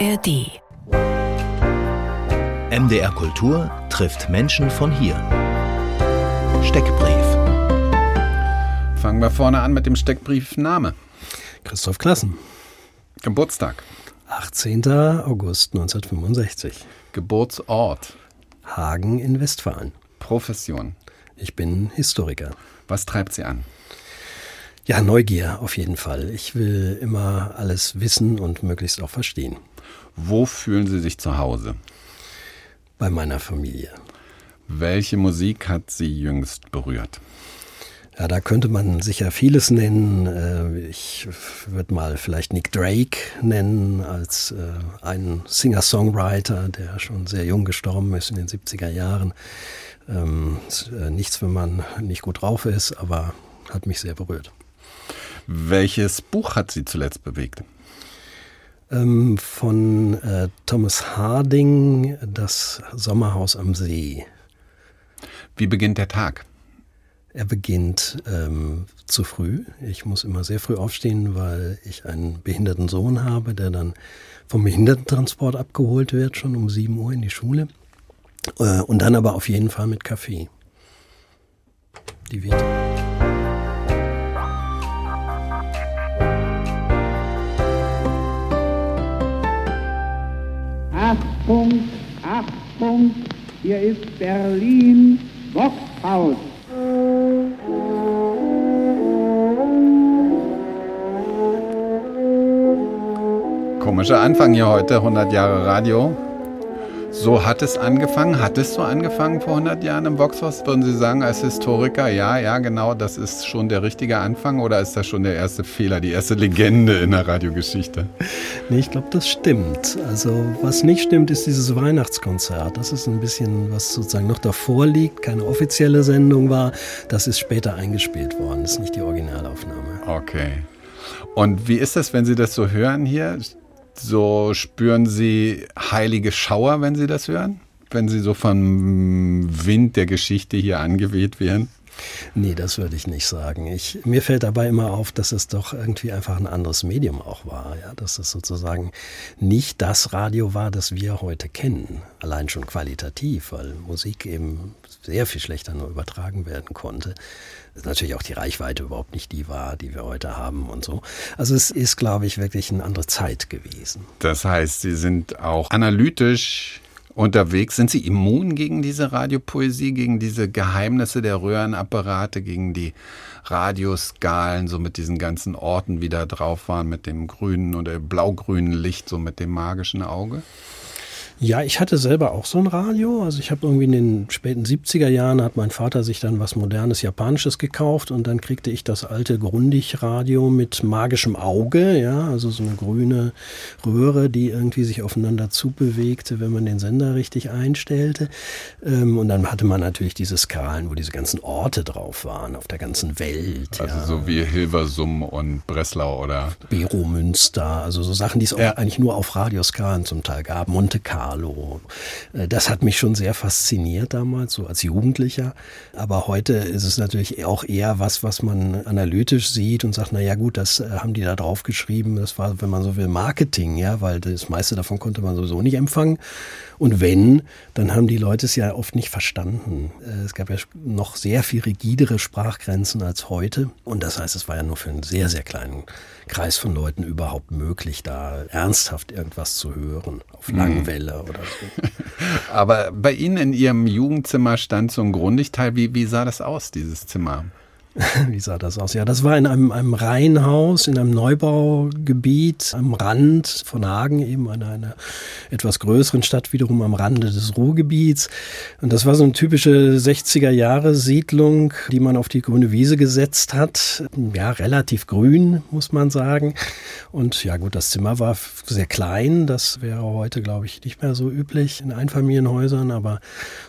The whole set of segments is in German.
ARD. MDR Kultur trifft Menschen von hier. Steckbrief. Fangen wir vorne an mit dem Steckbrief Name. Christoph Klassen. Geburtstag. 18. August 1965. Geburtsort. Hagen in Westfalen. Profession. Ich bin Historiker. Was treibt Sie an? Ja, Neugier auf jeden Fall. Ich will immer alles wissen und möglichst auch verstehen. Wo fühlen Sie sich zu Hause? Bei meiner Familie. Welche Musik hat Sie jüngst berührt? Ja, da könnte man sicher vieles nennen. Äh, ich würde mal vielleicht Nick Drake nennen als äh, einen Singer-Songwriter, der schon sehr jung gestorben ist in den 70er Jahren. Ähm, äh, nichts, wenn man nicht gut drauf ist, aber hat mich sehr berührt. Welches Buch hat Sie zuletzt bewegt? Ähm, von äh, Thomas Harding, Das Sommerhaus am See. Wie beginnt der Tag? Er beginnt ähm, zu früh. Ich muss immer sehr früh aufstehen, weil ich einen behinderten Sohn habe, der dann vom Behindertentransport abgeholt wird, schon um 7 Uhr in die Schule. Äh, und dann aber auf jeden Fall mit Kaffee. Die Vita. Achtung, Achtung, hier ist Berlin, Boxhaus. Komischer Anfang hier heute, 100 Jahre Radio. So hat es angefangen. Hat es so angefangen vor 100 Jahren im Boxhaus? Würden Sie sagen als Historiker, ja, ja, genau, das ist schon der richtige Anfang oder ist das schon der erste Fehler, die erste Legende in der Radiogeschichte? Nee, ich glaube, das stimmt. Also was nicht stimmt, ist dieses Weihnachtskonzert. Das ist ein bisschen, was sozusagen noch davor liegt, keine offizielle Sendung war. Das ist später eingespielt worden. Das ist nicht die Originalaufnahme. Okay. Und wie ist das, wenn Sie das so hören hier? So spüren Sie heilige Schauer, wenn Sie das hören? Wenn Sie so vom Wind der Geschichte hier angeweht werden? Nee, das würde ich nicht sagen. Ich, mir fällt dabei immer auf, dass es doch irgendwie einfach ein anderes Medium auch war. Ja? Dass es sozusagen nicht das Radio war, das wir heute kennen. Allein schon qualitativ, weil Musik eben sehr viel schlechter nur übertragen werden konnte. Natürlich auch die Reichweite überhaupt nicht die war, die wir heute haben und so. Also es ist, glaube ich, wirklich eine andere Zeit gewesen. Das heißt, Sie sind auch analytisch unterwegs. Sind Sie immun gegen diese Radiopoesie, gegen diese Geheimnisse der Röhrenapparate, gegen die Radioskalen, so mit diesen ganzen Orten, wie da drauf waren, mit dem grünen oder blau-grünen Licht, so mit dem magischen Auge? Ja, ich hatte selber auch so ein Radio. Also ich habe irgendwie in den späten 70er Jahren hat mein Vater sich dann was modernes Japanisches gekauft und dann kriegte ich das alte Grundig-Radio mit magischem Auge, ja, also so eine grüne Röhre, die irgendwie sich aufeinander zubewegte, wenn man den Sender richtig einstellte. Ähm, und dann hatte man natürlich diese Skalen, wo diese ganzen Orte drauf waren, auf der ganzen Welt. Also ja. so wie Hilversum und Breslau oder Bero Münster, also so Sachen, die es auch Ja. eigentlich nur auf Radioskalen zum Teil gab. Monte Carlo. Äh, Das hat mich schon sehr fasziniert damals, so als Jugendlicher. Aber heute ist es natürlich auch eher was, was man analytisch sieht und sagt, na ja, gut, das äh, haben die da drauf geschrieben. Das war, wenn man so will, Marketing, ja, weil das meiste davon konnte man sowieso nicht empfangen. Und wenn, dann haben die Leute es ja oft nicht verstanden. Äh, Es gab ja noch sehr viel rigidere Sprachgrenzen als heute. Und das heißt, es war ja nur für einen sehr, sehr kleinen Kreis von Leuten überhaupt möglich, da ernsthaft irgendwas zu hören. Auf Langwelle oder so. Aber bei Ihnen in Ihrem Jugendzimmer stand so ein Grundigteil. Wie, wie sah das aus, dieses Zimmer? Wie sah das aus? Ja, das war in einem, einem Reihenhaus, in einem Neubaugebiet am Rand von Hagen, eben einer, einer etwas größeren Stadt, wiederum am Rande des Ruhrgebiets. Und das war so eine typische 60er-Jahre-Siedlung, die man auf die grüne Wiese gesetzt hat. Ja, relativ grün, muss man sagen. Und ja, gut, das Zimmer war sehr klein. Das wäre heute, glaube ich, nicht mehr so üblich in Einfamilienhäusern, aber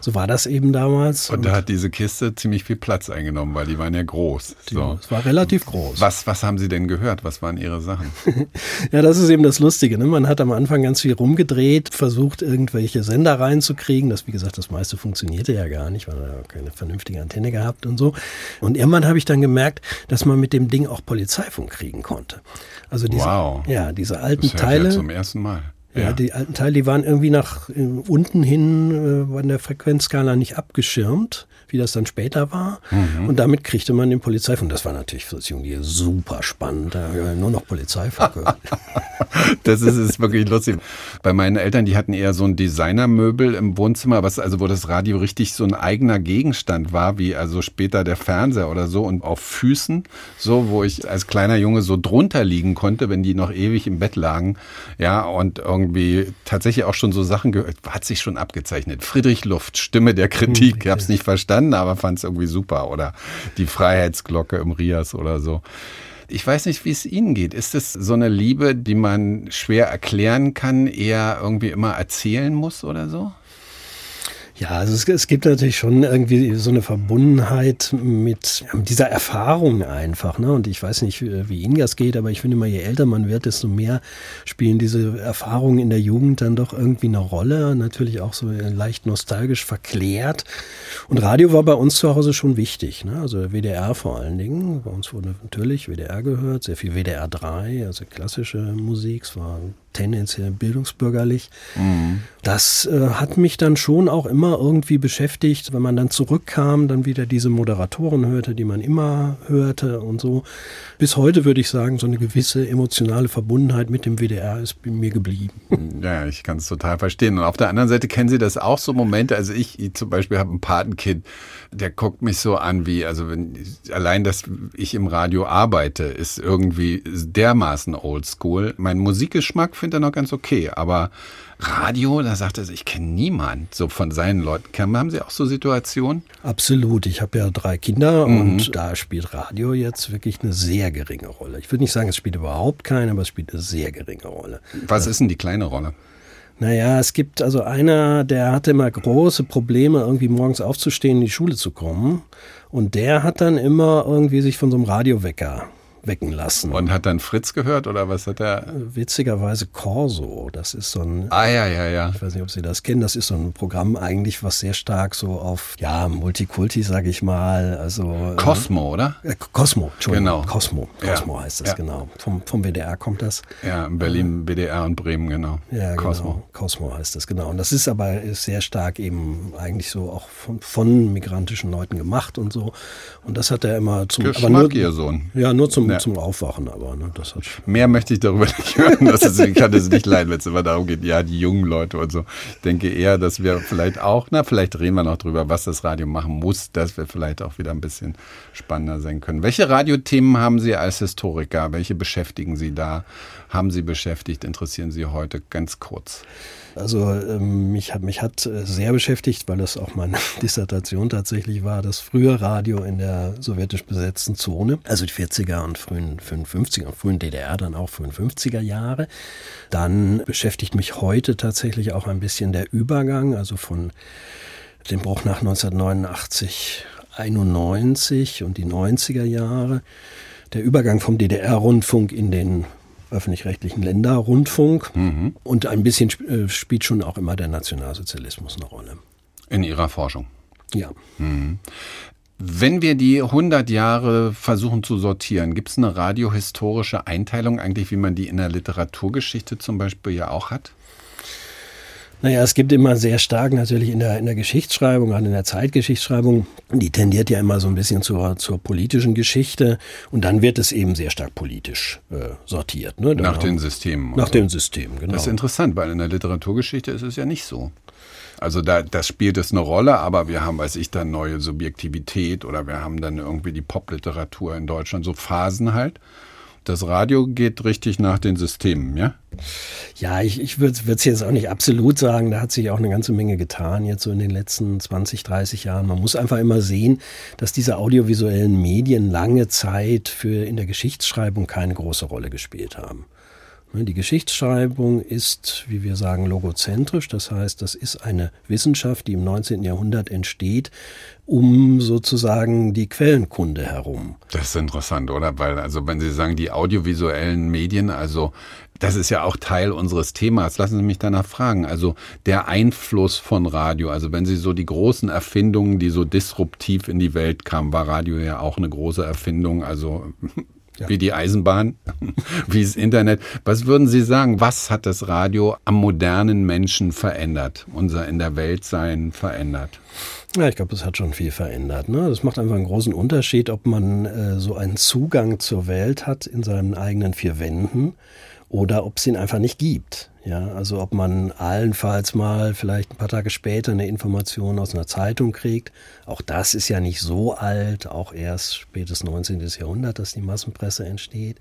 so war das eben damals. Und da hat diese Kiste ziemlich viel Platz eingenommen, weil die waren ja groß. So. Es war relativ groß. Was, was haben Sie denn gehört? Was waren Ihre Sachen? Ja, das ist eben das Lustige. Ne? Man hat am Anfang ganz viel rumgedreht, versucht, irgendwelche Sender reinzukriegen. Das, wie gesagt, das meiste funktionierte ja gar nicht, weil er keine vernünftige Antenne gehabt und so. Und irgendwann habe ich dann gemerkt, dass man mit dem Ding auch Polizeifunk kriegen konnte. Also diese, Wow. ja, diese alten Das ich ja Teile. zum ersten Mal. Ja, Ja. die alten Teile, die waren irgendwie nach äh, unten hin äh, an der Frequenzskala nicht abgeschirmt, wie das dann später war. Mhm. Und damit kriegte man den Polizeifunk. Das war natürlich für das Jugendliche super spannend. Wir nur noch Polizeifunk. Das ist, ist wirklich lustig. Bei meinen Eltern, die hatten eher so ein Designermöbel im Wohnzimmer, was also wo das Radio richtig so ein eigener Gegenstand war, wie also später der Fernseher oder so und auf Füßen, so wo ich als kleiner Junge so drunter liegen konnte, wenn die noch ewig im Bett lagen. Ja, und irgendwie tatsächlich auch schon so Sachen gehört, hat sich schon abgezeichnet. Friedrich Luft, Stimme der Kritik. Ich habe es nicht verstanden, aber fand es irgendwie super. Oder die Freiheitsglocke im Rias oder so. Ich weiß nicht, wie es Ihnen geht. Ist es so eine Liebe, die man schwer erklären kann, eher irgendwie immer erzählen muss oder so? Ja, also es, es gibt natürlich schon irgendwie so eine Verbundenheit mit, mit dieser Erfahrung einfach. Ne? Und ich weiß nicht, wie Ihnen das geht, aber ich finde immer, je älter man wird, desto mehr spielen diese Erfahrungen in der Jugend dann doch irgendwie eine Rolle. Natürlich auch so leicht nostalgisch verklärt. Und Radio war bei uns zu Hause schon wichtig. Ne? Also WDR vor allen Dingen. Bei uns wurde natürlich WDR gehört, sehr viel WDR 3, also klassische Musik. Es war tendenziell bildungsbürgerlich. Das äh, hat mich dann schon auch immer irgendwie beschäftigt, wenn man dann zurückkam, dann wieder diese Moderatoren hörte, die man immer hörte und so. Bis heute würde ich sagen, so eine gewisse emotionale Verbundenheit mit dem WDR ist bei mir geblieben. Ja, ich kann es total verstehen. Und auf der anderen Seite kennen Sie das auch so Momente. Also ich, ich zum Beispiel habe ein Patenkind, der guckt mich so an wie, also wenn allein, dass ich im Radio arbeite, ist irgendwie dermaßen oldschool. Mein Musikgeschmack findet er noch ganz okay, aber Radio, da sagt er, ich kenne niemand so von seinen Leuten. Kennen- Haben Sie auch so Situationen? Absolut. Ich habe ja drei Kinder und da spielt Radio jetzt wirklich eine sehr geringe Rolle. Ich würde nicht sagen, es spielt überhaupt keine, aber es spielt eine sehr geringe Rolle. Was ist denn die kleine Rolle? Naja, es gibt also einer, der hatte immer große Probleme, irgendwie morgens aufzustehen, in die Schule zu kommen. Und der hat dann immer irgendwie sich von so einem Radiowecker wecken lassen. Und hat dann Fritz gehört oder was hat er? Witzigerweise Corso, das ist so ein, Ah ja, ja, ja. ich weiß nicht, ob Sie das kennen, das ist so ein Programm eigentlich, was sehr stark so auf, ja, Multikulti, sag ich mal, also... Cosmo, oder? Äh, Cosmo, Entschuldigung. Genau. Cosmo, Ja. Cosmo heißt das, Ja. genau. Vom, vom WDR kommt das. Ja, in Berlin, BDR und Bremen, genau. Ja, Cosmo. genau. Cosmo heißt das, genau. Und das ist aber ist sehr stark eben eigentlich so auch von, von migrantischen Leuten gemacht und so. Und das hat er immer zum, Geschmack, aber nur, Ihr Sohn. ja, nur zum, Ja. zum Aufwachen, aber, ne, das hat, Mehr möchte ich darüber nicht hören. Das ist, ich kann es nicht leiden, wenn es immer darum geht, ja, die jungen Leute und so. Ich denke eher, dass wir vielleicht auch, na, vielleicht reden wir noch drüber, was das Radio machen muss, dass wir vielleicht auch wieder ein bisschen spannender sein können. Welche Radiothemen haben Sie als Historiker? Welche beschäftigen Sie da? Haben Sie beschäftigt? Interessieren Sie heute ganz kurz? Also ähm, mich hat mich hat äh, sehr beschäftigt, weil das auch meine Dissertation tatsächlich war, das frühe Radio in der sowjetisch besetzten Zone, also die 40er und frühen 55er und frühen DDR, dann auch frühen 50er Jahre. Dann beschäftigt mich heute tatsächlich auch ein bisschen der Übergang, also von dem Bruch nach 1989, 91 und die 90er Jahre, der Übergang vom DDR-Rundfunk in den öffentlich-rechtlichen Länderrundfunk und ein bisschen sp äh, spielt schon auch immer der Nationalsozialismus eine Rolle. In Ihrer Forschung. Ja. Wenn wir die 100 Jahre versuchen zu sortieren, gibt es eine radiohistorische Einteilung eigentlich, wie man die in der Literaturgeschichte zum Beispiel ja auch hat? Naja, es gibt immer sehr stark natürlich in der, in der Geschichtsschreibung, gerade in der Zeitgeschichtsschreibung, die tendiert ja immer so ein bisschen zur, zur politischen Geschichte und dann wird es eben sehr stark politisch äh, sortiert. Ne? Nach den Systemen. Nach so. dem System, genau. Das ist interessant, weil in der Literaturgeschichte ist es ja nicht so. Also da das spielt es eine Rolle, aber wir haben, weiß ich, dann neue Subjektivität oder wir haben dann irgendwie die Popliteratur in Deutschland, so Phasen halt. Das Radio geht richtig nach den Systemen, ja? Ja, ich, ich würde es jetzt auch nicht absolut sagen. Da hat sich auch eine ganze Menge getan jetzt so in den letzten 20, 30 Jahren. Man muss einfach immer sehen, dass diese audiovisuellen Medien lange Zeit für in der Geschichtsschreibung keine große Rolle gespielt haben. Ne, Die Geschichtsschreibung ist, wie wir sagen, logozentrisch. Das heißt, das ist eine Wissenschaft, die im 19. Jahrhundert entsteht, um sozusagen die Quellenkunde herum. Das ist interessant, oder? Weil, also wenn Sie sagen, die audiovisuellen Medien, also das ist ja auch Teil unseres Themas. Lassen Sie mich danach fragen. Also der Einfluss von Radio, also wenn Sie so die großen Erfindungen, die so disruptiv in die Welt kamen, war Radio ja auch eine große Erfindung. Also Ja. Wie die Eisenbahn, wie das Internet. Was würden Sie sagen, was hat das Radio am modernen Menschen verändert, unser in der Welt sein verändert? Ja, ich glaube, es hat schon viel verändert. Ne? Das macht einfach einen großen Unterschied, ob man äh, so einen Zugang zur Welt hat in seinen eigenen vier Wänden oder ob es ihn einfach nicht gibt. Ja, also ob man allenfalls mal vielleicht ein paar Tage später eine Information aus einer Zeitung kriegt. Auch das ist ja nicht so alt, auch erst spätes 19. Jahrhundert, dass die Massenpresse entsteht.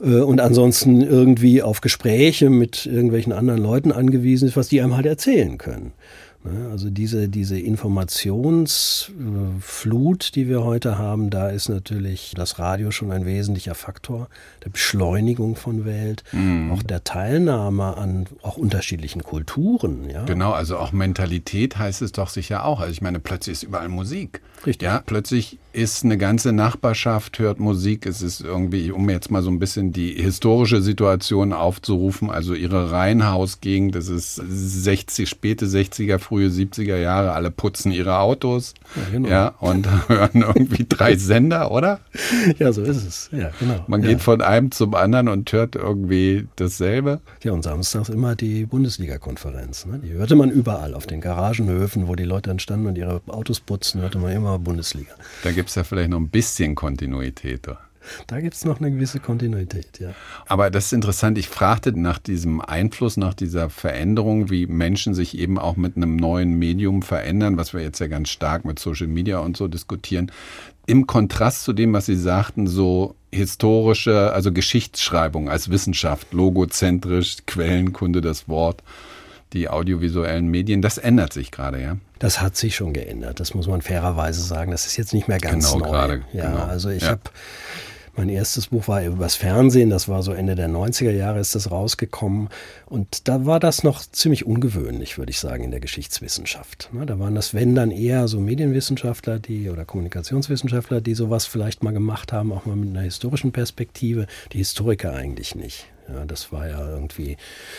Äh, und ansonsten irgendwie auf Gespräche mit irgendwelchen anderen Leuten angewiesen ist, was die einem halt erzählen können. Ne? Also diese, diese Informationsflut, die wir heute haben, da ist natürlich das Radio schon ein wesentlicher Faktor der Beschleunigung von Welt, mhm. auch der Teilnahme an auch unterschiedlichen Kulturen. Ja. Genau, also auch Mentalität heißt es doch sicher auch. Also ich meine, plötzlich ist überall Musik. Richtig. Ja, plötzlich ist eine ganze Nachbarschaft, hört Musik. Es ist irgendwie, um jetzt mal so ein bisschen die historische Situation aufzurufen, also ihre Reihenhausgegend, das ist 60, späte 60er, frühe 70er Jahre, alle putzen ihre Autos. Ja, genau. ja und hören irgendwie drei Sender, oder? Ja, so ist es. Ja, genau. Man ja. geht von einem zum anderen und hört irgendwie dasselbe. Ja, und samstags immer die Bundesliga-Konferenz. Ne? Die hörte man überall, auf den Garagenhöfen, wo die Leute dann standen und ihre Autos putzen, hörte man immer Bundesliga. Da gibt es ja vielleicht noch ein bisschen Kontinuität. Da gibt es noch eine gewisse Kontinuität, ja. Aber das ist interessant. Ich fragte nach diesem Einfluss, nach dieser Veränderung, wie Menschen sich eben auch mit einem neuen Medium verändern, was wir jetzt ja ganz stark mit Social Media und so diskutieren. Im Kontrast zu dem, was Sie sagten, so historische, also Geschichtsschreibung als Wissenschaft, logozentrisch, Quellenkunde, das Wort die audiovisuellen Medien, das ändert sich gerade, ja? Das hat sich schon geändert, das muss man fairerweise sagen. Das ist jetzt nicht mehr ganz genau, neu. Gerade, ja, genau. also ich ja. habe mein erstes Buch war übers Fernsehen, das war so Ende der 90er Jahre ist das rausgekommen. Und da war das noch ziemlich ungewöhnlich, würde ich sagen, in der Geschichtswissenschaft. Ne, da waren das, wenn dann eher so Medienwissenschaftler, die oder Kommunikationswissenschaftler, die sowas vielleicht mal gemacht haben, auch mal mit einer historischen Perspektive, die Historiker eigentlich nicht. Ja, das war ja irgendwie,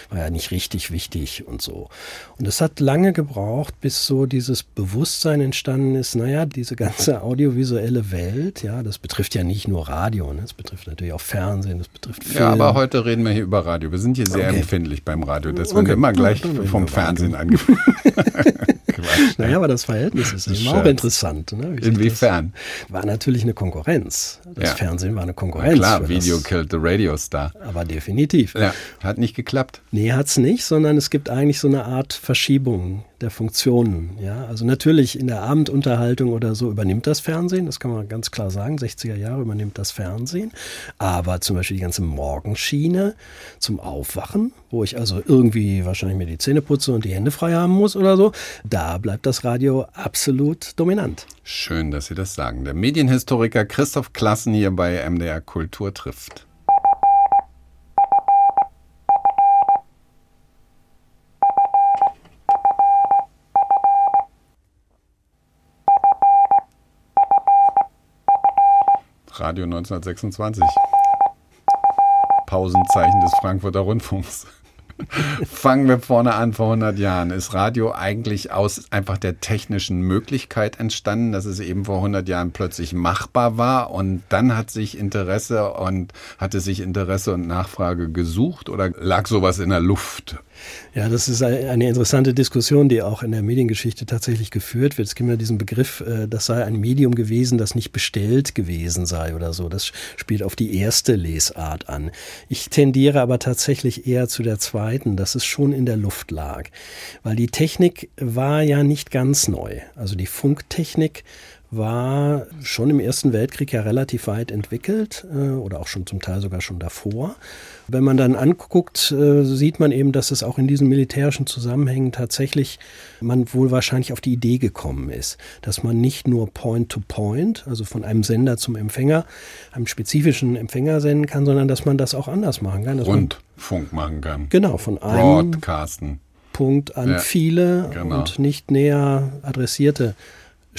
war ja nicht richtig wichtig und so. Und es hat lange gebraucht, bis so dieses Bewusstsein entstanden ist, naja, diese ganze audiovisuelle Welt, ja, das betrifft ja nicht nur Radio, ne? das betrifft natürlich auch Fernsehen, das betrifft Film. Ja, aber heute reden wir hier über Radio. Wir sind hier sehr okay. empfindlich beim Radio. Das okay. wird immer gleich vom Fernsehen angefangen. Quatsch. Naja, aber das Verhältnis ist immer auch interessant. Ne? Inwiefern? War natürlich eine Konkurrenz. Das ja. Fernsehen war eine Konkurrenz. Na klar, Video killed the Radio Star. Aber definitiv. Ja, hat nicht geklappt. Nee, hat es nicht, sondern es gibt eigentlich so eine Art Verschiebung der Funktionen. Ja, also natürlich in der Abendunterhaltung oder so übernimmt das Fernsehen, das kann man ganz klar sagen. 60er Jahre übernimmt das Fernsehen. Aber zum Beispiel die ganze Morgenschiene zum Aufwachen, wo ich also irgendwie wahrscheinlich mir die Zähne putze und die Hände frei haben muss oder so, da bleibt das Radio absolut dominant. Schön, dass Sie das sagen. Der Medienhistoriker Christoph Klassen hier bei MDR Kultur trifft. Radio 1926. Pausenzeichen des Frankfurter Rundfunks. Fangen wir vorne an, vor 100 Jahren. Ist Radio eigentlich aus einfach der technischen Möglichkeit entstanden, dass es eben vor 100 Jahren plötzlich machbar war und dann hat sich Interesse und hatte sich Interesse und Nachfrage gesucht oder lag sowas in der Luft? Ja, das ist eine interessante Diskussion, die auch in der Mediengeschichte tatsächlich geführt wird. Es gibt ja diesen Begriff, äh, das sei ein Medium gewesen, das nicht bestellt gewesen sei oder so. Das spielt auf die erste Lesart an. Ich tendiere aber tatsächlich eher zu der zweiten, dass es schon in der Luft lag. Weil die Technik war ja nicht ganz neu. Also die Funktechnik war schon im Ersten Weltkrieg ja relativ weit entwickelt äh, oder auch schon zum Teil sogar schon davor. Wenn man dann anguckt, äh, sieht man eben, dass es auch in diesen militärischen Zusammenhängen tatsächlich man wohl wahrscheinlich auf die Idee gekommen ist, dass man nicht nur Point-to-Point, -point, also von einem Sender zum Empfänger, einem spezifischen Empfänger senden kann, sondern dass man das auch anders machen kann. Rundfunk machen kann. Genau, von einem Broadcasten. Punkt an ja, viele genau. und nicht näher adressierte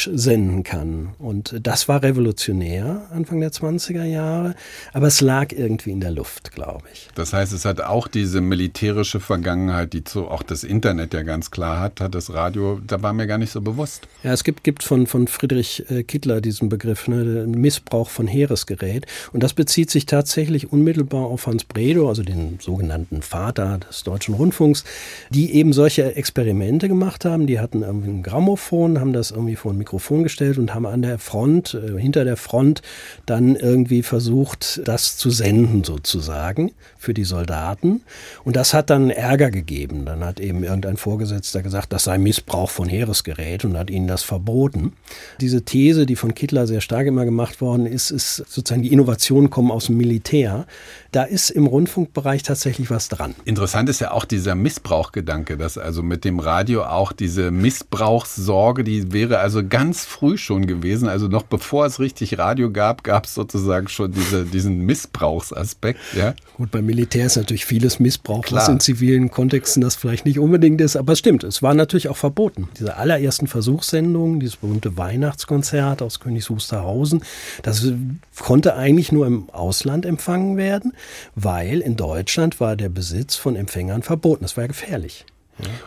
senden kann. Und das war revolutionär Anfang der 20er Jahre, aber es lag irgendwie in der Luft, glaube ich. Das heißt, es hat auch diese militärische Vergangenheit, die so auch das Internet ja ganz klar hat, hat das Radio, da war mir gar nicht so bewusst. Ja, es gibt, gibt von, von Friedrich äh, Kittler diesen Begriff, ne, Missbrauch von Heeresgerät. Und das bezieht sich tatsächlich unmittelbar auf Hans Bredow, also den sogenannten Vater des deutschen Rundfunks, die eben solche Experimente gemacht haben. Die hatten irgendwie ein Grammophon, haben das irgendwie vor ein Mikrofon gestellt und haben an der Front, äh, hinter der Front, dann irgendwie versucht, das zu senden sozusagen für die Soldaten. Und das hat dann Ärger gegeben. Dann hat eben irgendein Vorgesetzter gesagt, das sei Missbrauch von Heeresgerät und hat ihnen das verboten. Diese These, die von Kittler sehr stark immer gemacht worden ist, ist sozusagen die Innovationen kommen aus dem Militär. Da ist im Rundfunkbereich tatsächlich was dran. Interessant ist ja auch dieser Missbrauchgedanke, dass also mit dem Radio auch diese Missbrauchssorge, die wäre also ganz früh schon gewesen. Also noch bevor es richtig Radio gab, gab es sozusagen schon diese, diesen Missbrauchsaspekt. Ja? Gut, beim Militär ist natürlich vieles Missbrauch, Klar. was in zivilen Kontexten das vielleicht nicht unbedingt ist, aber es stimmt, es war natürlich auch verboten. Diese allerersten Versuchssendungen, dieses berühmte Weihnachtskonzert aus Königs Wusterhausen, das konnte eigentlich nur im Ausland empfangen werden, weil in Deutschland war der Besitz von Empfängern verboten. Das war ja gefährlich.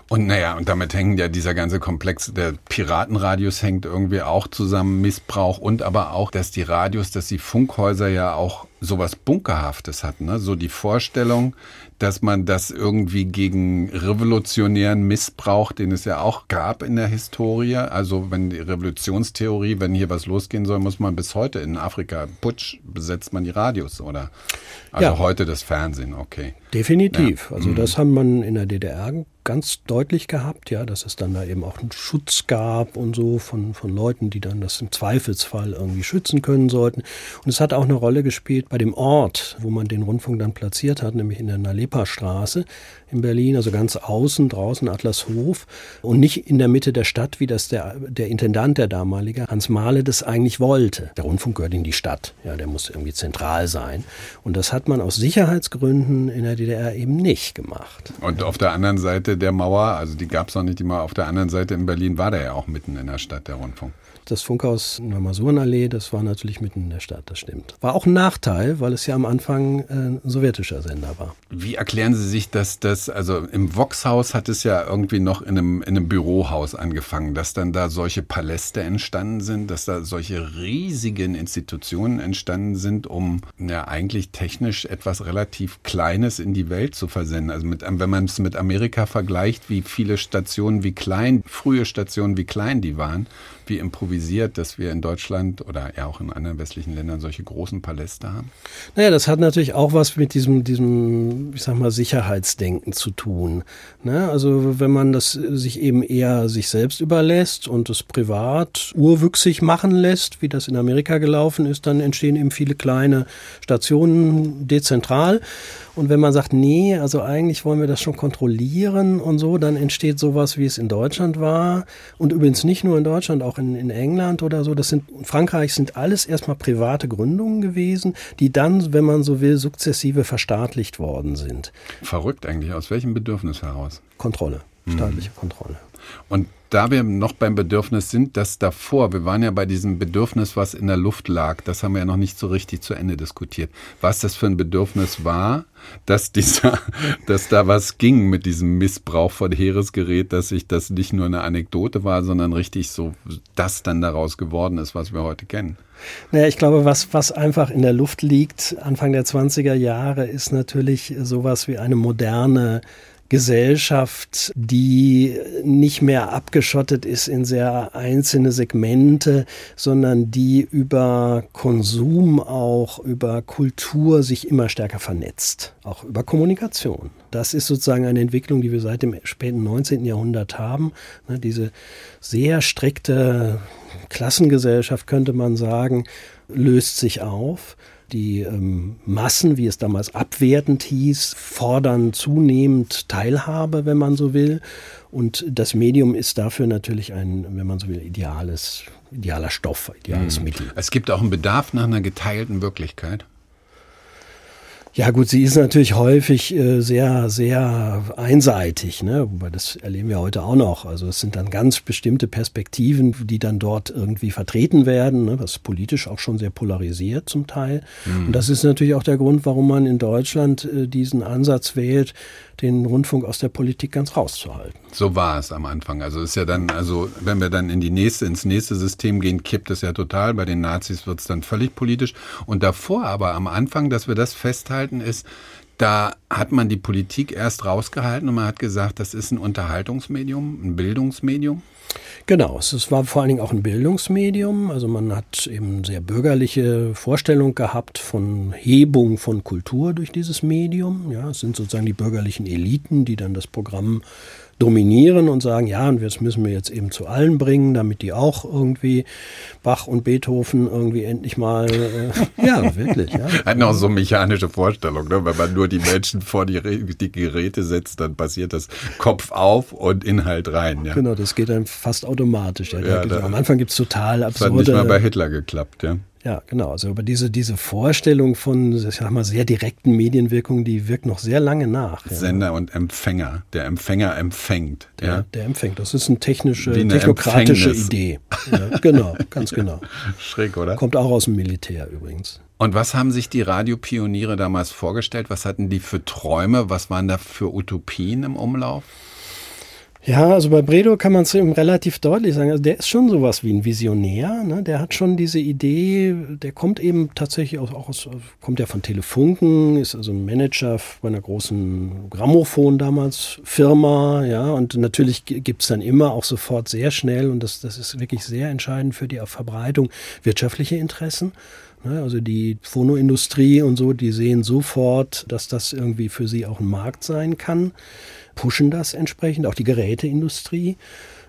Und naja, und damit hängen ja dieser ganze Komplex der Piratenradios hängt irgendwie auch zusammen, Missbrauch und aber auch, dass die Radios, dass die Funkhäuser ja auch sowas Bunkerhaftes hatten. Ne? So die Vorstellung, dass man das irgendwie gegen revolutionären Missbrauch, den es ja auch gab in der Historie, also wenn die Revolutionstheorie, wenn hier was losgehen soll, muss man bis heute in Afrika Putsch besetzt man die Radios oder also ja. heute das Fernsehen, okay. Definitiv. Ja. Also mhm. das haben man in der DDR ganz deutlich gehabt, ja, dass es dann da eben auch einen Schutz gab und so von, von Leuten, die dann das im Zweifelsfall irgendwie schützen können sollten. Und es hat auch eine Rolle gespielt bei dem Ort, wo man den Rundfunk dann platziert hat, nämlich in der Nalepa-Straße in Berlin, also ganz außen, draußen Atlashof und nicht in der Mitte der Stadt, wie das der, der Intendant, der damalige, Hans Mahle, das eigentlich wollte. Der Rundfunk gehört in die Stadt, ja, der muss irgendwie zentral sein. Und das hat man aus Sicherheitsgründen in der DDR eben nicht gemacht. Und auf der anderen Seite der Mauer, also die gab es noch nicht immer, auf der anderen Seite in Berlin war der ja auch mitten in der Stadt, der Rundfunk. Das Funkhaus in der Masurenallee, das war natürlich mitten in der Stadt, das stimmt. War auch ein Nachteil, weil es ja am Anfang äh, ein sowjetischer Sender war. Wie erklären Sie sich, dass das, also im Vox-Haus hat es ja irgendwie noch in einem, in einem Bürohaus angefangen, dass dann da solche Paläste entstanden sind, dass da solche riesigen Institutionen entstanden sind, um ja eigentlich technisch etwas relativ Kleines in die Welt zu versenden. Also mit, wenn man es mit Amerika vergleicht, wie viele Stationen, wie klein, frühe Stationen, wie klein die waren, wie improvisiert, dass wir in Deutschland oder ja auch in anderen westlichen Ländern solche großen Paläste haben? Naja, das hat natürlich auch was mit diesem, diesem, ich sag mal, Sicherheitsdenken zu tun. Ne? Also wenn man das sich eben eher sich selbst überlässt und es privat urwüchsig machen lässt, wie das in Amerika gelaufen ist, dann entstehen eben viele kleine Stationen dezentral. Und wenn man sagt, nee, also eigentlich wollen wir das schon kontrollieren und so, dann entsteht sowas, wie es in Deutschland war. Und übrigens nicht nur in Deutschland, auch in, in England oder so. Das sind, Frankreich sind alles erstmal private Gründungen gewesen, die dann, wenn man so will, sukzessive verstaatlicht worden sind. Verrückt eigentlich. Aus welchem Bedürfnis heraus? Kontrolle. Staatliche mhm. Kontrolle. Und da wir noch beim Bedürfnis sind, das davor, wir waren ja bei diesem Bedürfnis, was in der Luft lag, das haben wir ja noch nicht so richtig zu Ende diskutiert. Was das für ein Bedürfnis war, dass dieser, dass da was ging mit diesem Missbrauch von Heeresgerät, dass sich das nicht nur eine Anekdote war, sondern richtig so das dann daraus geworden ist, was wir heute kennen. Naja, ich glaube, was, was einfach in der Luft liegt, Anfang der 20er Jahre, ist natürlich sowas wie eine moderne Gesellschaft, die nicht mehr abgeschottet ist in sehr einzelne Segmente, sondern die über Konsum auch, über Kultur sich immer stärker vernetzt, auch über Kommunikation. Das ist sozusagen eine Entwicklung, die wir seit dem späten 19. Jahrhundert haben. Ne, diese sehr strikte Klassengesellschaft, könnte man sagen, löst sich auf. Die ähm, Massen, wie es damals abwertend hieß, fordern zunehmend Teilhabe, wenn man so will. Und das Medium ist dafür natürlich ein, wenn man so will, ideales, idealer Stoff, ideales mhm. Mittel. Es gibt auch einen Bedarf nach einer geteilten Wirklichkeit. Ja gut, sie ist natürlich häufig äh, sehr, sehr einseitig, ne? Wobei das erleben wir heute auch noch. Also es sind dann ganz bestimmte Perspektiven, die dann dort irgendwie vertreten werden, ne? was politisch auch schon sehr polarisiert zum Teil. Mhm. Und das ist natürlich auch der Grund, warum man in Deutschland äh, diesen Ansatz wählt, den Rundfunk aus der Politik ganz rauszuhalten. So war es am Anfang. Also ist ja dann, also wenn wir dann in die nächste, ins nächste System gehen, kippt es ja total. Bei den Nazis wird es dann völlig politisch. Und davor aber am Anfang, dass wir das festhalten, ist, da hat man die Politik erst rausgehalten und man hat gesagt, das ist ein Unterhaltungsmedium, ein Bildungsmedium. Genau, es war vor allen Dingen auch ein Bildungsmedium. Also man hat eben sehr bürgerliche Vorstellung gehabt von Hebung von Kultur durch dieses Medium. Ja, es sind sozusagen die bürgerlichen Eliten, die dann das Programm dominieren und sagen, ja, und das müssen wir jetzt eben zu allen bringen, damit die auch irgendwie Bach und Beethoven irgendwie endlich mal, äh, ja, wirklich. Ja. Hat noch so mechanische Vorstellung, ne? wenn man nur die Menschen vor die, die Geräte setzt, dann passiert das Kopf auf und Inhalt rein. Ja? Genau, das geht dann fast automatisch. Ja. da, am Anfang gibt es total absurde... Das hat nicht mal bei Hitler geklappt, ja. Ja, genau. Also über diese, diese Vorstellung von, ich sag mal, sehr direkten Medienwirkungen, die wirkt noch sehr lange nach. Ja. Sender und Empfänger. Der Empfänger empfängt. Der, ja. der empfängt. Das ist eine technische, eine technokratische Empfängnis. Idee. Ja, genau, ganz genau. Schräg, oder? Kommt auch aus dem Militär übrigens. Und was haben sich die Radiopioniere damals vorgestellt? Was hatten die für Träume? Was waren da für Utopien im Umlauf? Ja, also bei Bredo kann man es eben relativ deutlich sagen. Also der ist schon sowas wie ein Visionär. Ne? Der hat schon diese Idee, der kommt eben tatsächlich auch, auch aus, kommt ja von Telefunken, ist also Manager bei einer großen Grammophon damals Firma, ja, und natürlich gibt's dann immer auch sofort sehr schnell, und das, das ist wirklich sehr entscheidend für die Verbreitung, wirtschaftliche Interessen. Ne? Also die Phonoindustrie und so, die sehen sofort, dass das irgendwie für sie auch ein Markt sein kann pushen das entsprechend, auch die Geräteindustrie.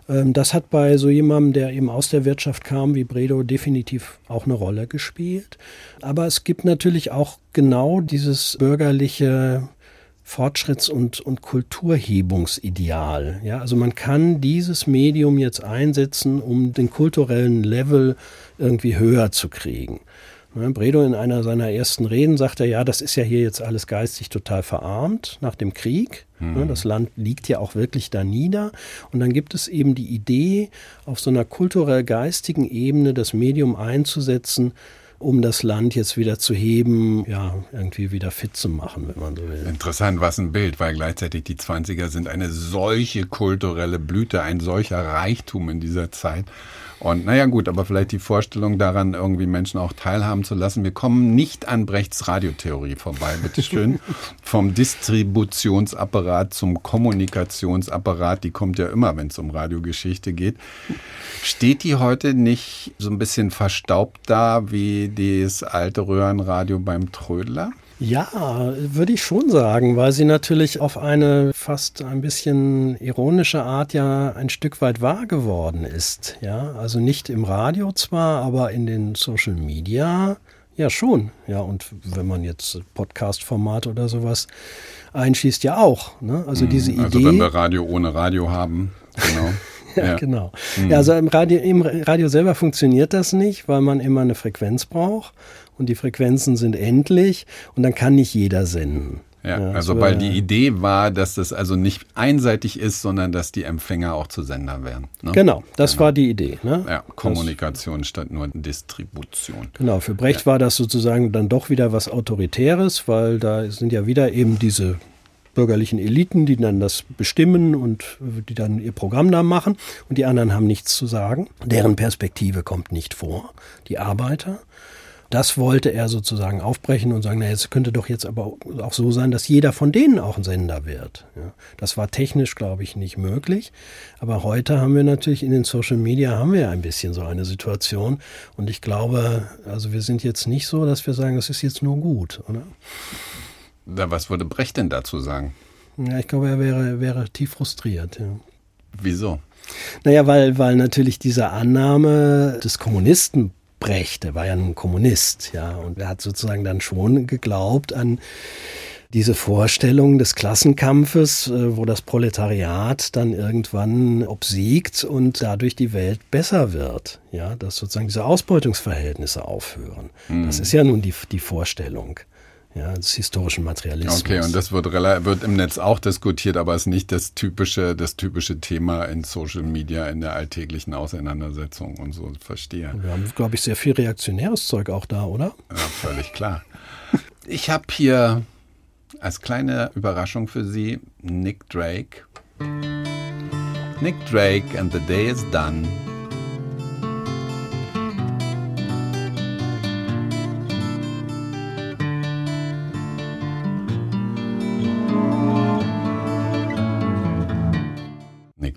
Ähm, das hat bei so jemandem, der eben aus der Wirtschaft kam, wie Bredo, definitiv auch eine Rolle gespielt. Aber es gibt natürlich auch genau dieses bürgerliche Fortschritts- und, und Kulturhebungsideal. Ja, also man kann dieses Medium jetzt einsetzen, um den kulturellen Level irgendwie höher zu kriegen. Ne, Bredo in einer seiner ersten Reden sagt er, ja, das ist ja hier jetzt alles geistig total verarmt nach dem Krieg. Mhm. Das Land liegt ja auch wirklich da nieder. Und dann gibt es eben die Idee, auf so einer kulturell-geistigen Ebene das Medium einzusetzen, um das Land jetzt wieder zu heben, ja, irgendwie wieder fit zu machen, wenn man so will. Interessant, was ein Bild, weil gleichzeitig die 20er sind eine solche kulturelle Blüte, ein solcher Reichtum in dieser Zeit. Und naja gut, aber vielleicht die Vorstellung daran, irgendwie Menschen auch teilhaben zu lassen. Wir kommen nicht an Brechts Radiotheorie vorbei, bitteschön. Vom Distributionsapparat zum Kommunikationsapparat, die kommt ja immer, wenn es um Radiogeschichte geht. Steht die heute nicht so ein bisschen verstaubt da wie das alte Röhrenradio beim Trödler? Ja, würde ich schon sagen, weil sie natürlich auf eine fast ein bisschen ironische Art ja ein Stück weit wahr geworden ist. Ja, also nicht im Radio zwar, aber in den Social Media ja schon. Ja, und wenn man jetzt Podcast-Format oder sowas einschießt, ja auch. Ne? Also diese Idee. Also wenn wir Radio ohne Radio haben, genau. ja, genau. Mhm. Ja, also im Radio, im Radio selber funktioniert das nicht, weil man immer eine Frequenz braucht und die Frequenzen sind endlich und dann kann nicht jeder senden. Ja, ja also weil die Idee war, dass das also nicht einseitig ist, sondern dass die Empfänger auch zu Sender werden. Ne? Genau, das genau. war die Idee. Ne? Ja, Kommunikation das, statt nur Distribution. Genau, für Brecht ja. war das sozusagen dann doch wieder was Autoritäres, weil da sind ja wieder eben diese bürgerlichen Eliten, die dann das bestimmen und die dann ihr Programm da machen und die anderen haben nichts zu sagen. Deren Perspektive kommt nicht vor, die Arbeiter. Das wollte er sozusagen aufbrechen und sagen, na, es könnte doch jetzt aber auch so sein, dass jeder von denen auch ein Sender wird. Ja, das war technisch, glaube ich, nicht möglich. Aber heute haben wir natürlich in den Social Media haben wir ein bisschen so eine Situation. Und ich glaube, also wir sind jetzt nicht so, dass wir sagen, das ist jetzt nur gut, oder? Was würde Brecht denn dazu sagen? Ja, ich glaube, er wäre, wäre tief frustriert. Ja. Wieso? Naja, weil, weil natürlich diese Annahme des Kommunisten Brecht, der war ja ein Kommunist, ja, und er hat sozusagen dann schon geglaubt an diese Vorstellung des Klassenkampfes, äh, wo das Proletariat dann irgendwann obsiegt und dadurch die Welt besser wird. Ja, dass sozusagen diese Ausbeutungsverhältnisse aufhören. Mhm. Das ist ja nun die, die Vorstellung. Ja, des historischen Materialismus. Okay, und das wird, wird im Netz auch diskutiert, aber ist nicht das typische, das typische Thema in Social Media, in der alltäglichen Auseinandersetzung und so, verstehe. Wir haben, glaube ich, sehr viel reaktionäres Zeug auch da, oder? Ja, völlig klar. Ich habe hier als kleine Überraschung für Sie Nick Drake. Nick Drake and the Day is Done.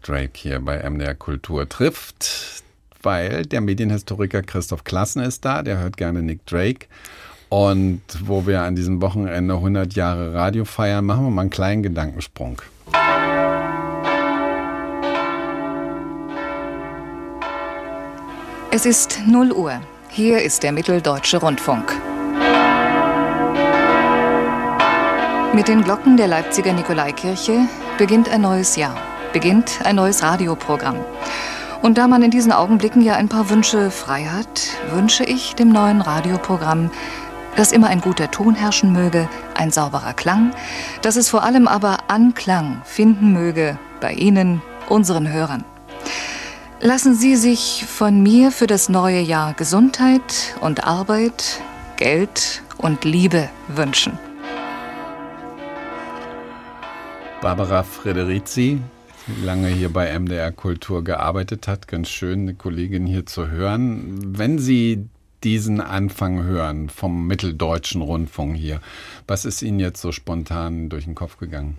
Drake hier bei MDR Kultur trifft, weil der Medienhistoriker Christoph Klassen ist da, der hört gerne Nick Drake. Und wo wir an diesem Wochenende 100 Jahre Radio feiern, machen wir mal einen kleinen Gedankensprung. Es ist 0 Uhr. Hier ist der Mitteldeutsche Rundfunk. Mit den Glocken der Leipziger Nikolaikirche beginnt ein neues Jahr, beginnt ein neues Radioprogramm. Und da man in diesen Augenblicken ja ein paar Wünsche frei hat, wünsche ich dem neuen Radioprogramm, dass immer ein guter Ton herrschen möge, ein sauberer Klang, dass es vor allem aber Anklang finden möge bei Ihnen, unseren Hörern. Lassen Sie sich von mir für das neue Jahr Gesundheit und Arbeit, Geld und Liebe wünschen. Barbara Frederici, lange hier bei MDR Kultur gearbeitet hat, ganz schön, eine Kollegin hier zu hören. Wenn Sie diesen Anfang hören vom Mitteldeutschen Rundfunk hier, was ist Ihnen jetzt so spontan durch den Kopf gegangen?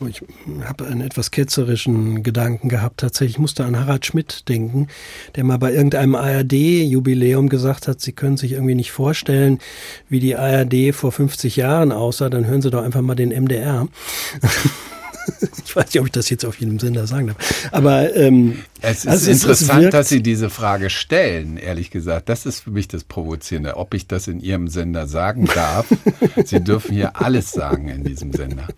Oh, ich habe einen etwas ketzerischen Gedanken gehabt. Tatsächlich musste an Harald Schmidt denken, der mal bei irgendeinem ARD-Jubiläum gesagt hat, Sie können sich irgendwie nicht vorstellen, wie die ARD vor 50 Jahren aussah. Dann hören Sie doch einfach mal den MDR. ich weiß nicht, ob ich das jetzt auf jedem Sender sagen darf. Aber ähm, es ist also interessant, es dass Sie diese Frage stellen, ehrlich gesagt. Das ist für mich das Provozierende, ob ich das in Ihrem Sender sagen darf. Sie dürfen hier alles sagen in diesem Sender.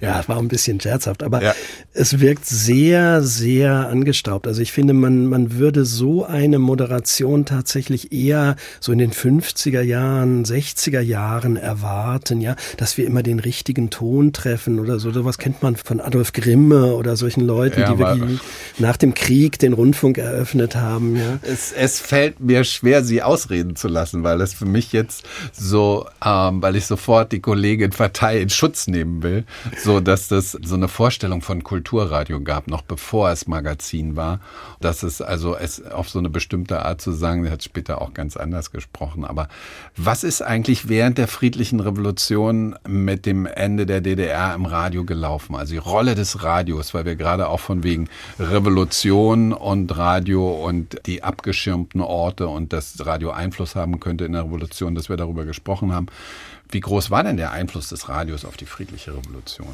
Ja, es war ein bisschen scherzhaft, aber ja. es wirkt sehr, sehr angestaubt. Also ich finde, man, man würde so eine Moderation tatsächlich eher so in den 50er Jahren, 60er Jahren erwarten, ja, dass wir immer den richtigen Ton treffen oder so. Sowas kennt man von Adolf Grimme oder solchen Leuten, ja, die wirklich nach dem Krieg den Rundfunk eröffnet haben. Ja. Es, es fällt mir schwer, sie ausreden zu lassen, weil das für mich jetzt so, ähm, weil ich sofort die Kollegin Partei in Schutz nehmen will so dass das so eine Vorstellung von Kulturradio gab, noch bevor es Magazin war, dass es also es auf so eine bestimmte Art zu sagen, sie hat später auch ganz anders gesprochen. Aber was ist eigentlich während der friedlichen Revolution mit dem Ende der DDR im Radio gelaufen? Also Rolle des Radios, weil wir gerade auch von wegen Revolution und Radio und die abgeschirmten Orte und das Radio Einfluss haben könnte in der Revolution, dass wir darüber gesprochen haben. Wie groß war denn der Einfluss des Radios auf die friedliche Revolution?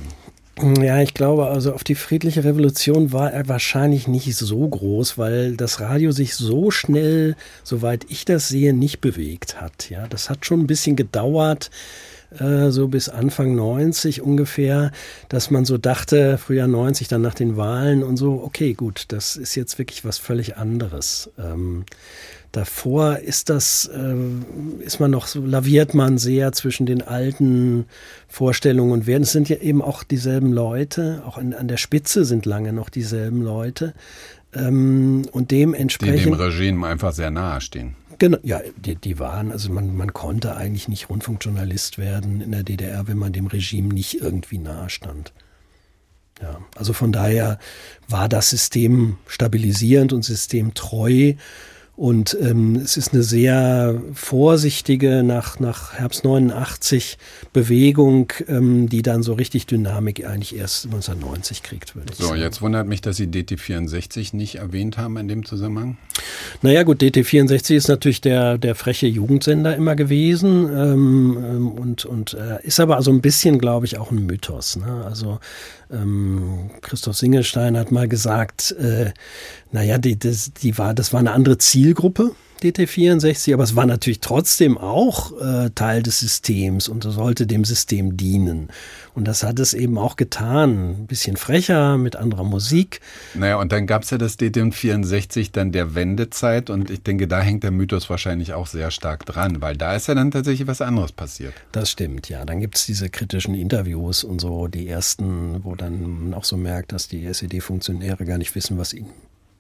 Ja, ich glaube, also auf die friedliche Revolution war er wahrscheinlich nicht so groß, weil das Radio sich so schnell, soweit ich das sehe, nicht bewegt hat. Ja, das hat schon ein bisschen gedauert, äh, so bis Anfang 90 ungefähr, dass man so dachte, Frühjahr 90, dann nach den Wahlen und so, okay, gut, das ist jetzt wirklich was völlig anderes. Ähm, Davor ist das, äh, ist man noch so, laviert man sehr zwischen den alten Vorstellungen und Werten. Es sind ja eben auch dieselben Leute, auch an, an der Spitze sind lange noch dieselben Leute. Ähm, und dementsprechend. Die dem Regime einfach sehr nahe stehen. Genau, ja, die, die waren, also man, man konnte eigentlich nicht Rundfunkjournalist werden in der DDR, wenn man dem Regime nicht irgendwie nahe stand. Ja, also von daher war das System stabilisierend und systemtreu. Und ähm, es ist eine sehr vorsichtige nach, nach Herbst 89 Bewegung, ähm, die dann so richtig Dynamik eigentlich erst 1990 kriegt, würde ich so, sagen. So, jetzt wundert mich, dass Sie DT64 nicht erwähnt haben in dem Zusammenhang. Naja gut, DT64 ist natürlich der, der freche Jugendsender immer gewesen ähm, ähm und, und äh, ist aber so ein bisschen, glaube ich, auch ein Mythos. Ne? Also Christoph Singelstein hat mal gesagt, äh, naja, die, das, die war, das war eine andere Ziel Zielgruppe DT64, aber es war natürlich trotzdem auch äh, Teil des Systems und sollte dem System dienen. Und das hat es eben auch getan. Ein bisschen frecher, mit anderer Musik. Naja, und dann gab es ja das DT64 dann der Wendezeit und ich denke, da hängt der Mythos wahrscheinlich auch sehr stark dran, weil da ist ja dann tatsächlich was anderes passiert. Das stimmt, ja. Dann gibt es diese kritischen Interviews und so, die ersten, wo dann man auch so merkt, dass die SED-Funktionäre gar nicht wissen, was ihnen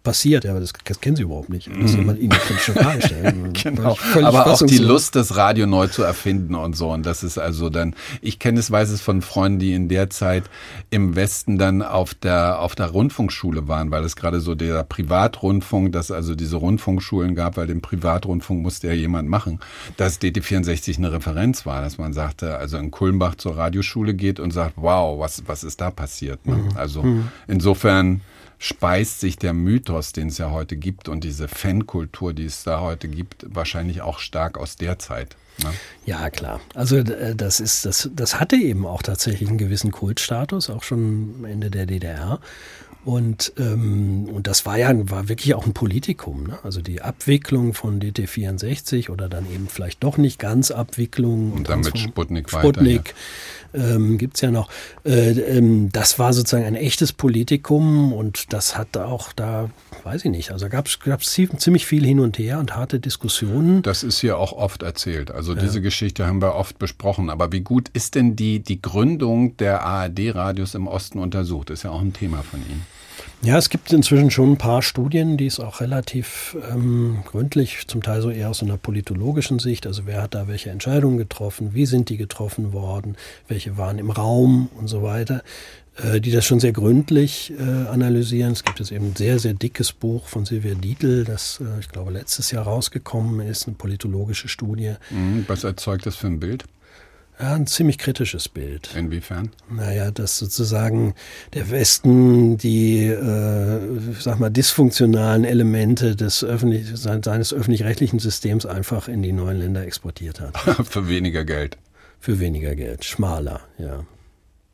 passiert, ja, aber das, das kennen sie überhaupt nicht. Das soll man ihnen Frage stellen. genau. Aber auch die Lust, das Radio neu zu erfinden und so. Und das ist also dann, ich kenne es, weiß es von Freunden, die in der Zeit im Westen dann auf der, auf der Rundfunkschule waren, weil es gerade so der Privatrundfunk, dass also diese Rundfunkschulen gab, weil den Privatrundfunk musste ja jemand machen, dass DT64 eine Referenz war, dass man sagte, also in Kulmbach zur Radioschule geht und sagt, wow, was, was ist da passiert? Ne? Mhm. Also mhm. insofern, speist sich der Mythos, den es ja heute gibt und diese Fankultur, die es da heute gibt, wahrscheinlich auch stark aus der Zeit. Ne? Ja, klar. Also das ist, das, das hatte eben auch tatsächlich einen gewissen Kultstatus, auch schon am Ende der DDR. Und, ähm, und das war ja war wirklich auch ein Politikum. Ne? Also die Abwicklung von DT64 oder dann eben vielleicht doch nicht ganz Abwicklung. Und, und dann mit Sputnik, Sputnik weiter. Ja ähm, gibt es ja noch. Äh, ähm, das war sozusagen ein echtes Politikum und das hat auch da, weiß ich nicht, also gab es ziemlich viel hin und her und harte Diskussionen. Das ist hier auch oft erzählt. Also ja. diese Geschichte haben wir oft besprochen. Aber wie gut ist denn die, die Gründung der ARD-Radios im Osten untersucht? Ist ja auch ein Thema von Ihnen. Ja, es gibt inzwischen schon ein paar Studien, die es auch relativ ähm, gründlich, zum Teil so eher aus einer politologischen Sicht, also wer hat da welche Entscheidungen getroffen, wie sind die getroffen worden, welche waren im Raum und so weiter, äh, die das schon sehr gründlich äh, analysieren. Es gibt jetzt eben ein sehr, sehr dickes Buch von Silvia Dietl, das, äh, ich glaube, letztes Jahr rausgekommen ist, eine politologische Studie. Mhm, was erzeugt das für ein Bild? Ja, ein ziemlich kritisches Bild. Inwiefern? Naja, dass sozusagen der Westen die, äh, sag mal, dysfunktionalen Elemente des öffentlich, seines öffentlich-rechtlichen Systems einfach in die neuen Länder exportiert hat. Für weniger Geld. Für weniger Geld. Schmaler, ja.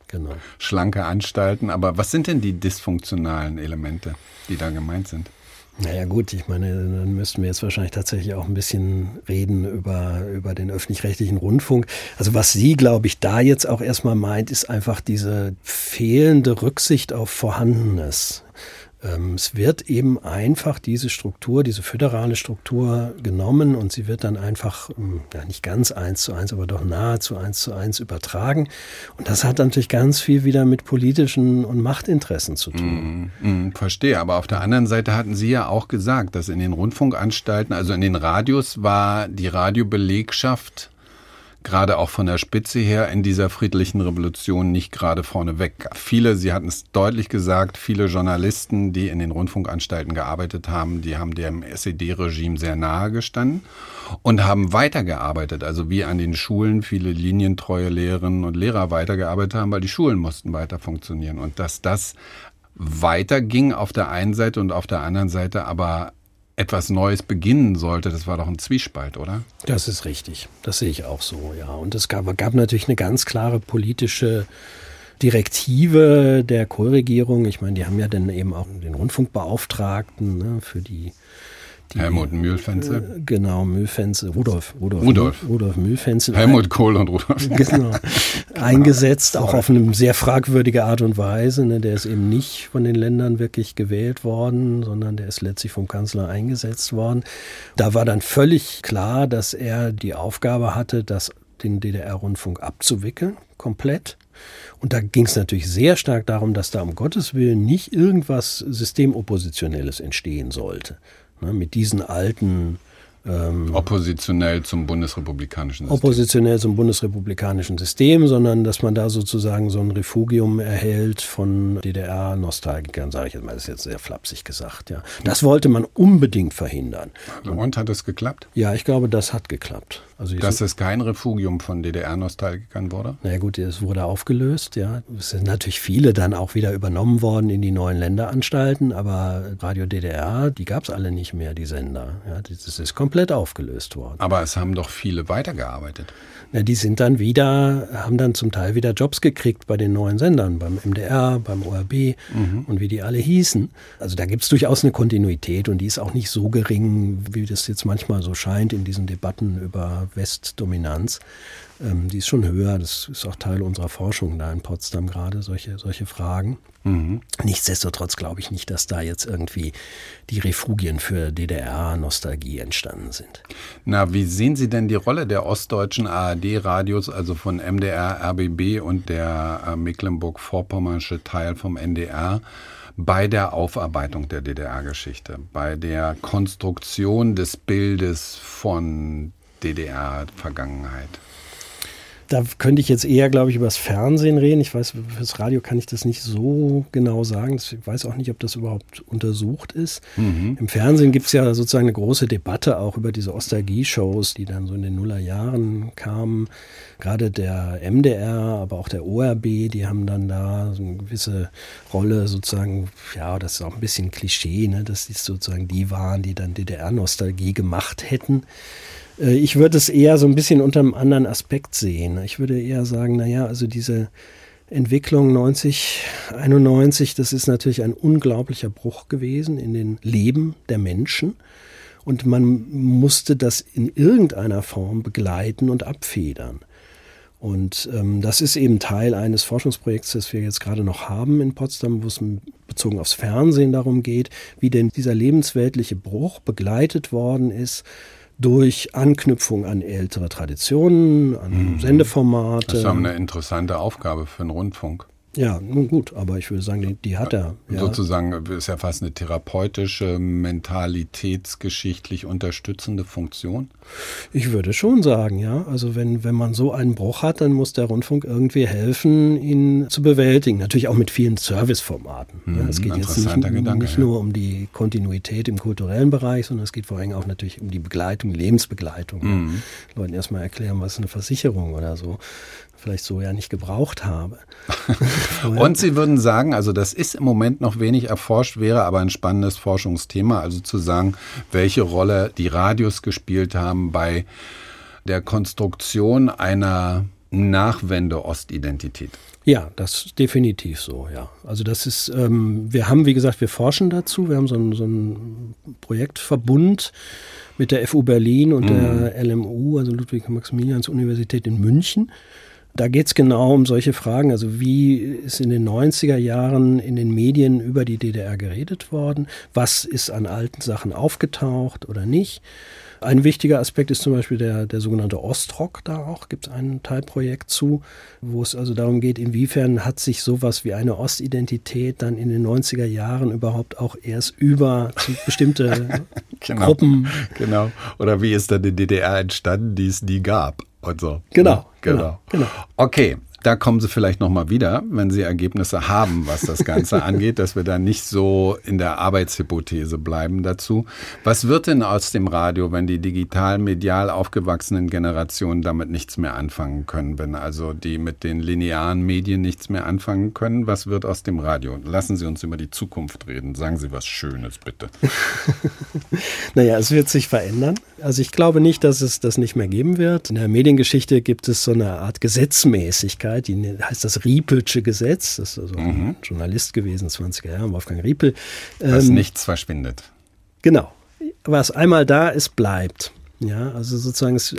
Genau. Schlanke Anstalten. Aber was sind denn die dysfunktionalen Elemente, die da gemeint sind? Naja gut, ich meine, dann müssten wir jetzt wahrscheinlich tatsächlich auch ein bisschen reden über, über den öffentlich-rechtlichen Rundfunk. Also was sie, glaube ich, da jetzt auch erstmal meint, ist einfach diese fehlende Rücksicht auf Vorhandenes. Ähm, es wird eben einfach diese Struktur, diese föderale Struktur genommen und sie wird dann einfach, ähm, ja nicht ganz eins zu eins, aber doch nahezu eins zu eins übertragen. Und das hat natürlich ganz viel wieder mit politischen und Machtinteressen zu tun. Mm, mm, verstehe, aber auf der anderen Seite hatten Sie ja auch gesagt, dass in den Rundfunkanstalten, also in den Radios war die Radiobelegschaft gerade auch von der Spitze her in dieser friedlichen Revolution nicht gerade vorneweg. Viele, Sie hatten es deutlich gesagt, viele Journalisten, die in den Rundfunkanstalten gearbeitet haben, die haben dem SED-Regime sehr nahe gestanden und haben weitergearbeitet, also wie an den Schulen viele linientreue Lehrerinnen und Lehrer weitergearbeitet haben, weil die Schulen mussten weiter funktionieren und dass das weiterging auf der einen Seite und auf der anderen Seite aber etwas Neues beginnen sollte, das war doch ein Zwiespalt, oder? Das ist richtig. Das sehe ich auch so, ja. Und es gab, gab natürlich eine ganz klare politische Direktive der Kohlregierung. Ich meine, die haben ja dann eben auch den Rundfunkbeauftragten ne, für die die, Helmut Mühlfenze. Äh, genau, Mühlfenze, Rudolf, Rudolf, Rudolf, Rudolf Mühlfenze. Helmut Kohl und Rudolf. Genau. eingesetzt, auch auf eine sehr fragwürdige Art und Weise. Ne? Der ist eben nicht von den Ländern wirklich gewählt worden, sondern der ist letztlich vom Kanzler eingesetzt worden. Da war dann völlig klar, dass er die Aufgabe hatte, das, den DDR-Rundfunk abzuwickeln, komplett. Und da ging es natürlich sehr stark darum, dass da um Gottes Willen nicht irgendwas Systemoppositionelles entstehen sollte. Ne, mit diesen alten ähm, oppositionell zum bundesrepublikanischen System. Oppositionell zum bundesrepublikanischen System, sondern dass man da sozusagen so ein Refugium erhält von DDR-Nostalgikern, sage ich jetzt mal, das ist jetzt sehr flapsig gesagt. Ja. Das wollte man unbedingt verhindern. Und hat es geklappt? Ja, ich glaube, das hat geklappt. Also Dass es kein Refugium von DDR-Nostalgikern wurde? Na ja, gut, es wurde aufgelöst, ja. Es sind natürlich viele dann auch wieder übernommen worden in die neuen Länderanstalten, aber Radio DDR, die gab es alle nicht mehr, die Sender. Ja, das ist komplett aufgelöst worden. Aber es haben doch viele weitergearbeitet. Na, die sind dann wieder, haben dann zum Teil wieder Jobs gekriegt bei den neuen Sendern, beim MDR, beim ORB mhm. und wie die alle hießen. Also da gibt es durchaus eine Kontinuität und die ist auch nicht so gering, wie das jetzt manchmal so scheint in diesen Debatten über Westdominanz. Ähm, die ist schon höher. Das ist auch Teil unserer Forschung da in Potsdam gerade, solche, solche Fragen. Mhm. Nichtsdestotrotz glaube ich nicht, dass da jetzt irgendwie die Refugien für DDR-Nostalgie entstanden sind. Na, wie sehen Sie denn die Rolle der ostdeutschen ARD-Radios, also von MDR, RBB und der äh, Mecklenburg-Vorpommersche Teil vom NDR? bei der Aufarbeitung der DDR-Geschichte, bei der Konstruktion des Bildes von DDR-Vergangenheit? Da könnte ich jetzt eher, glaube ich, über das Fernsehen reden. Ich weiß, fürs Radio kann ich das nicht so genau sagen. Ich weiß auch nicht, ob das überhaupt untersucht ist. Mhm. Im Fernsehen gibt es ja sozusagen eine große Debatte auch über diese Ostalgie-Shows, die dann so in den Nullerjahren kamen. Gerade der MDR, aber auch der ORB, die haben dann da so eine gewisse Rolle sozusagen, ja, das ist auch ein bisschen Klischee, ne, dass die sozusagen die waren, die dann DDR-Nostalgie gemacht hätten. Äh, ich würde es eher so ein bisschen unter einem anderen Aspekt sehen. Ich würde eher sagen, naja, also diese Entwicklung 90, 91, das ist natürlich ein unglaublicher Bruch gewesen in den Leben der Menschen. Und man musste das in irgendeiner Form begleiten und abfedern. Und ähm, das ist eben Teil eines Forschungsprojekts, das wir jetzt gerade noch haben in Potsdam, wo es bezogen aufs Fernsehen darum geht, wie denn dieser lebensweltliche Bruch begleitet worden ist durch Anknüpfung an ältere Traditionen, an mhm. Sendeformate. Das ist eine interessante Aufgabe für einen Rundfunk. Ja, nun gut, aber ich würde sagen, die, die hat er. Ja. Sozusagen ist ja fast eine therapeutische, mentalitätsgeschichtlich unterstützende Funktion. Ich würde schon sagen, ja. Also wenn, wenn man so einen Bruch hat, dann muss der Rundfunk irgendwie helfen, ihn zu bewältigen. Natürlich auch mit vielen Serviceformaten. Mhm, ja. Es geht jetzt nicht, Gedanke, nicht nur um die Kontinuität im kulturellen Bereich, sondern es geht vor allem auch natürlich um die Begleitung, Lebensbegleitung. Mhm. Leuten erstmal erklären, was ist eine Versicherung oder so vielleicht so ja nicht gebraucht habe. Und Sie würden sagen, also das ist im Moment noch wenig erforscht, wäre aber ein spannendes Forschungsthema, also zu sagen, welche Rolle die Radios gespielt haben bei der Konstruktion einer Nachwende-Ostidentität. Ja, das ist definitiv so, ja. Also das ist, ähm, wir haben, wie gesagt, wir forschen dazu. Wir haben so ein, so ein Projektverbund mit der FU Berlin und mhm. der LMU, also Ludwig-Maximilians-Universität in München. Da geht es genau um solche Fragen. Also wie ist in den 90er Jahren in den Medien über die DDR geredet worden? Was ist an alten Sachen aufgetaucht oder nicht? Ein wichtiger Aspekt ist zum Beispiel der, der sogenannte Ostrock. Da auch gibt es ein Teilprojekt zu, wo es also darum geht, inwiefern hat sich sowas wie eine Ostidentität dann in den 90er Jahren überhaupt auch erst über bestimmte genau, Gruppen. Genau. Oder wie ist dann die DDR entstanden, die es nie gab? Und so. Genau. Genau. genau. genau. Okay, da kommen Sie vielleicht nochmal wieder, wenn Sie Ergebnisse haben, was das Ganze angeht, dass wir da nicht so in der Arbeitshypothese bleiben dazu. Was wird denn aus dem Radio, wenn die digital medial aufgewachsenen Generationen damit nichts mehr anfangen können, wenn also die mit den linearen Medien nichts mehr anfangen können? Was wird aus dem Radio? Lassen Sie uns über die Zukunft reden. Sagen Sie was Schönes, bitte. naja, es wird sich verändern. Also ich glaube nicht, dass es das nicht mehr geben wird. In der Mediengeschichte gibt es so eine Art Gesetzmäßigkeit Zeit, die heißt das Riepelsche Gesetz. Das ist also mhm. ein Journalist gewesen, 20er Jahre, Wolfgang Riepel. Was ähm, nichts verschwindet. Genau. Was einmal da ist, bleibt. Ja, also sozusagen es,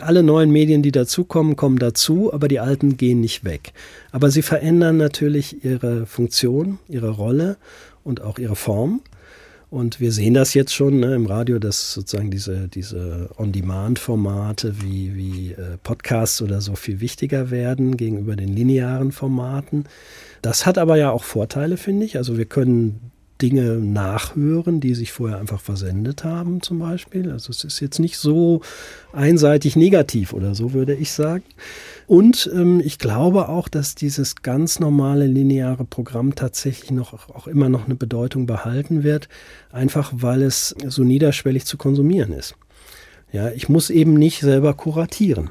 alle neuen Medien, die dazukommen, kommen dazu, aber die alten gehen nicht weg. Aber sie verändern natürlich ihre Funktion, ihre Rolle und auch ihre Form. Und wir sehen das jetzt schon ne, im Radio, dass sozusagen diese, diese On-Demand-Formate wie, wie äh, Podcasts oder so viel wichtiger werden gegenüber den linearen Formaten. Das hat aber ja auch Vorteile, finde ich. Also wir können Dinge nachhören, die sich vorher einfach versendet haben, zum Beispiel. Also es ist jetzt nicht so einseitig negativ oder so, würde ich sagen. Und ähm, ich glaube auch, dass dieses ganz normale lineare Programm tatsächlich noch auch immer noch eine Bedeutung behalten wird, einfach weil es so niederschwellig zu konsumieren ist. Ja, ich muss eben nicht selber kuratieren.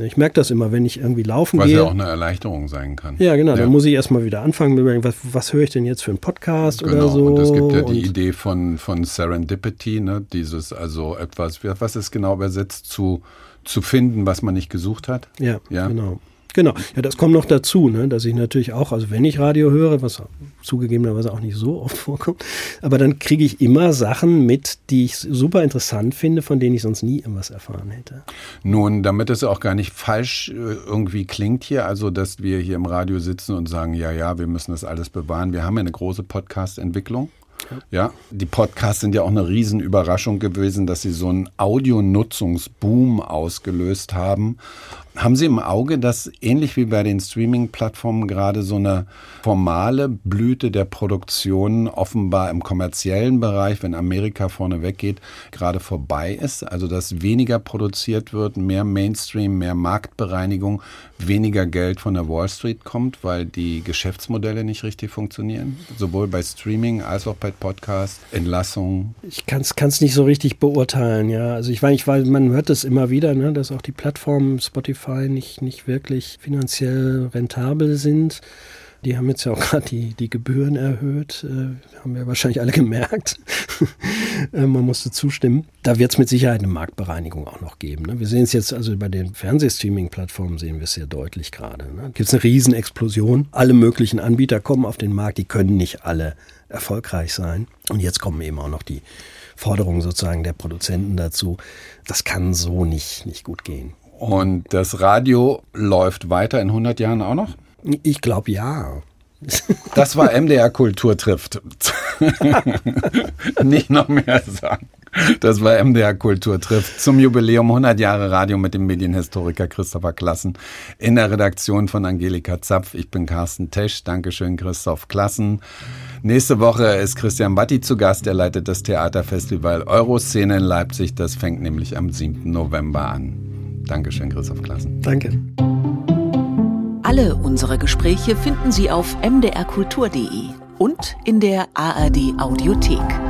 Ich merke das immer, wenn ich irgendwie laufen Was gehe. ja auch eine Erleichterung sein kann. Ja, genau. Ja. Dann muss ich erstmal wieder anfangen mit überlegen, was, was höre ich denn jetzt für einen Podcast Genau, oder so. und es gibt ja die Und- Idee von, von Serendipity, ne? dieses also etwas, was ist genau übersetzt, zu, zu finden, was man nicht gesucht hat. Ja, Ja. genau. Genau. Ja, das kommt noch dazu, ne, dass ich natürlich auch, also wenn ich Radio höre, was zugegebenerweise auch nicht so oft vorkommt, aber dann kriege ich immer Sachen mit, die ich super interessant finde, von denen ich sonst nie irgendwas erfahren hätte. Nun, damit es auch gar nicht falsch äh, irgendwie klingt hier, also dass wir hier im Radio sitzen und sagen, ja, ja, wir müssen das alles bewahren. Wir haben ja eine große Podcast-Entwicklung. Ja, die Podcasts sind ja auch eine Riesenüberraschung gewesen, dass sie so einen Audionutzungsboom ausgelöst haben. Haben Sie im Auge, dass ähnlich wie bei den Streaming-Plattformen gerade so eine formale Blüte der Produktion offenbar im kommerziellen Bereich, wenn Amerika vorne weggeht, gerade vorbei ist? Also dass weniger produziert wird, mehr Mainstream, mehr Marktbereinigung, weniger Geld von der Wall Street kommt, weil die Geschäftsmodelle nicht richtig funktionieren? Sowohl bei Streaming als auch bei Podcast, Entlassungen. Ich kann es nicht so richtig beurteilen, ja. Also ich weiß, ich weiß, man hört das immer wieder, ne, dass auch die Plattformen Spotify nicht, nicht wirklich finanziell rentabel sind. Die haben jetzt ja auch gerade die, die Gebühren erhöht, äh, haben wir wahrscheinlich alle gemerkt. äh, man musste zustimmen. Da wird es mit Sicherheit eine Marktbereinigung auch noch geben. Ne? Wir sehen es jetzt, also bei den Fernsehstreaming-Plattformen sehen wir es sehr deutlich gerade. Ne? Gibt es eine Riesenexplosion. Alle möglichen Anbieter kommen auf den Markt, die können nicht alle erfolgreich sein. Und jetzt kommen eben auch noch die Forderungen sozusagen der Produzenten dazu. Das kann so nicht, nicht gut gehen. Und das Radio läuft weiter in 100 Jahren auch noch? Ich glaube ja. Das war MDR Kultur trifft. Nicht noch mehr sagen. Das war MDR Kultur trifft zum Jubiläum 100 Jahre Radio mit dem Medienhistoriker Christopher Klassen in der Redaktion von Angelika Zapf. Ich bin Carsten Tesch. Dankeschön, Christoph Klassen. Nächste Woche ist Christian Batti zu Gast. Er leitet das Theaterfestival Euroszene in Leipzig. Das fängt nämlich am 7. November an. Dankeschön, Christoph Klassen. Danke. Alle unsere Gespräche finden Sie auf mdrkultur.de und in der ARD Audiothek.